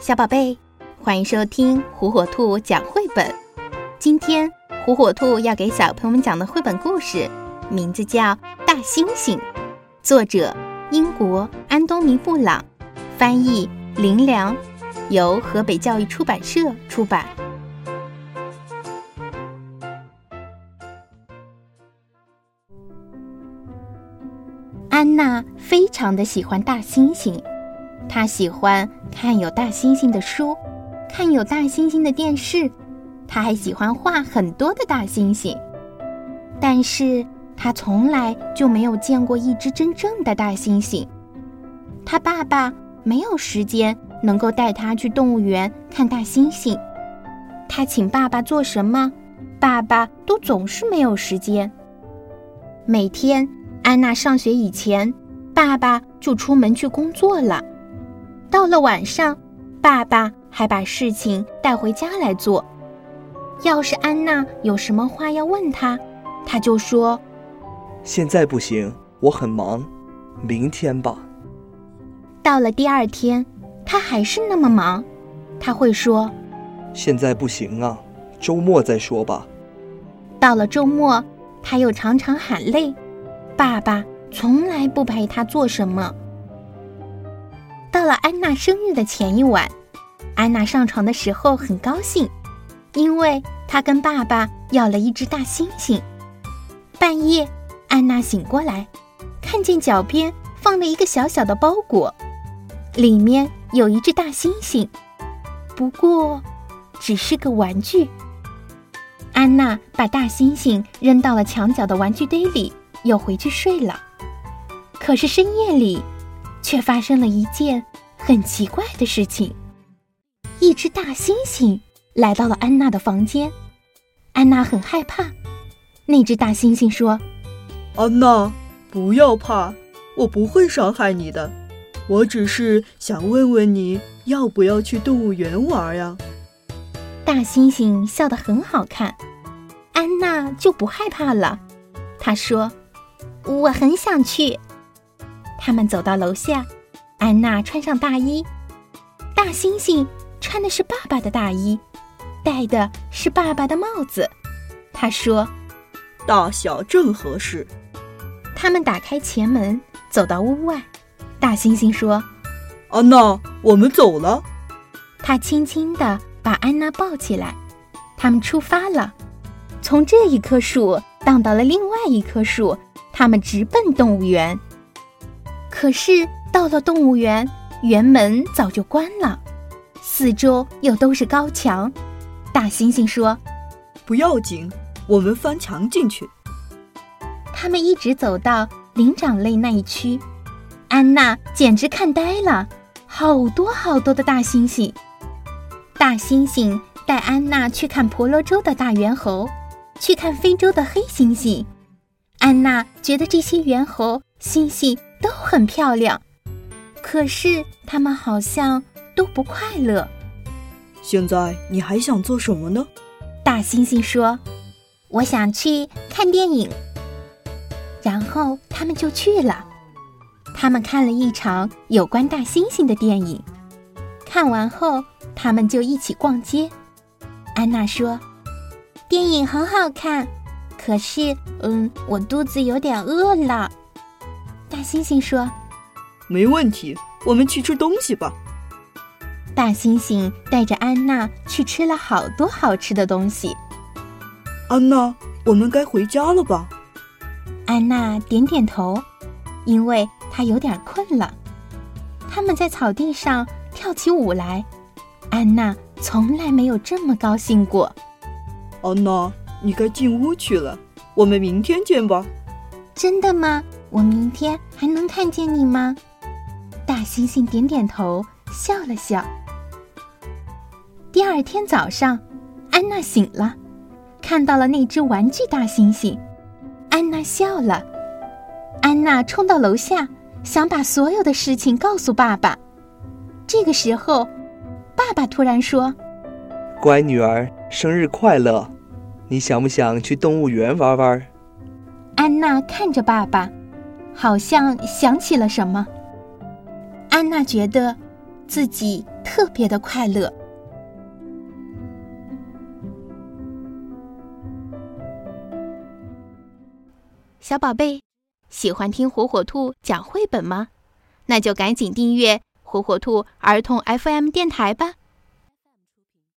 小宝贝，欢迎收听火火兔讲绘本。今天火火兔要给小朋友们讲的绘本故事，名字叫《大猩猩》，作者英国安东尼·布朗，翻译林良，由河北教育出版社出版。安娜非常的喜欢大猩猩。他喜欢看有大猩猩的书，看有大猩猩的电视，他还喜欢画很多的大猩猩。但是他从来就没有见过一只真正的大猩猩。他爸爸没有时间能够带他去动物园看大猩猩。他请爸爸做什么，爸爸都总是没有时间。每天安娜上学以前，爸爸就出门去工作了。到了晚上，爸爸还把事情带回家来做。要是安娜有什么话要问他，他就说：“现在不行，我很忙，明天吧。”到了第二天，他还是那么忙，他会说：“现在不行啊，周末再说吧。”到了周末，他又常常喊累，爸爸从来不陪他做什么。到了安娜生日的前一晚，安娜上床的时候很高兴，因为她跟爸爸要了一只大猩猩。半夜，安娜醒过来，看见脚边放了一个小小的包裹，里面有一只大猩猩，不过只是个玩具。安娜把大猩猩扔到了墙角的玩具堆里，又回去睡了。可是深夜里。却发生了一件很奇怪的事情。一只大猩猩来到了安娜的房间，安娜很害怕。那只大猩猩说：“安娜，不要怕，我不会伤害你的。我只是想问问你要不要去动物园玩呀？”大猩猩笑得很好看，安娜就不害怕了。她说：“我很想去。”他们走到楼下，安娜穿上大衣，大猩猩穿的是爸爸的大衣，戴的是爸爸的帽子。他说：“大小正合适。”他们打开前门，走到屋外。大猩猩说：“安娜，我们走了。”他轻轻地把安娜抱起来。他们出发了，从这一棵树荡到了另外一棵树，他们直奔动物园。可是到了动物园，园门早就关了，四周又都是高墙。大猩猩说：“不要紧，我们翻墙进去。”他们一直走到灵长类那一区，安娜简直看呆了，好多好多的大猩猩。大猩猩带安娜去看婆罗洲的大猿猴，去看非洲的黑猩猩。安娜觉得这些猿猴、猩猩。都很漂亮，可是他们好像都不快乐。现在你还想做什么呢？大猩猩说：“我想去看电影。”然后他们就去了。他们看了一场有关大猩猩的电影。看完后，他们就一起逛街。安娜说：“电影很好看，可是，嗯，我肚子有点饿了。”大猩猩说：“没问题，我们去吃东西吧。”大猩猩带着安娜去吃了好多好吃的东西。安娜，我们该回家了吧？安娜点点头，因为她有点困了。他们在草地上跳起舞来，安娜从来没有这么高兴过。安娜，你该进屋去了，我们明天见吧。真的吗？我明天还能看见你吗？大猩猩点点头，笑了笑。第二天早上，安娜醒了，看到了那只玩具大猩猩。安娜笑了。安娜冲到楼下，想把所有的事情告诉爸爸。这个时候，爸爸突然说：“乖女儿，生日快乐！你想不想去动物园玩玩？”安娜看着爸爸。好像想起了什么，安娜觉得自己特别的快乐。小宝贝，喜欢听火火兔讲绘本吗？那就赶紧订阅火火兔儿童 FM 电台吧。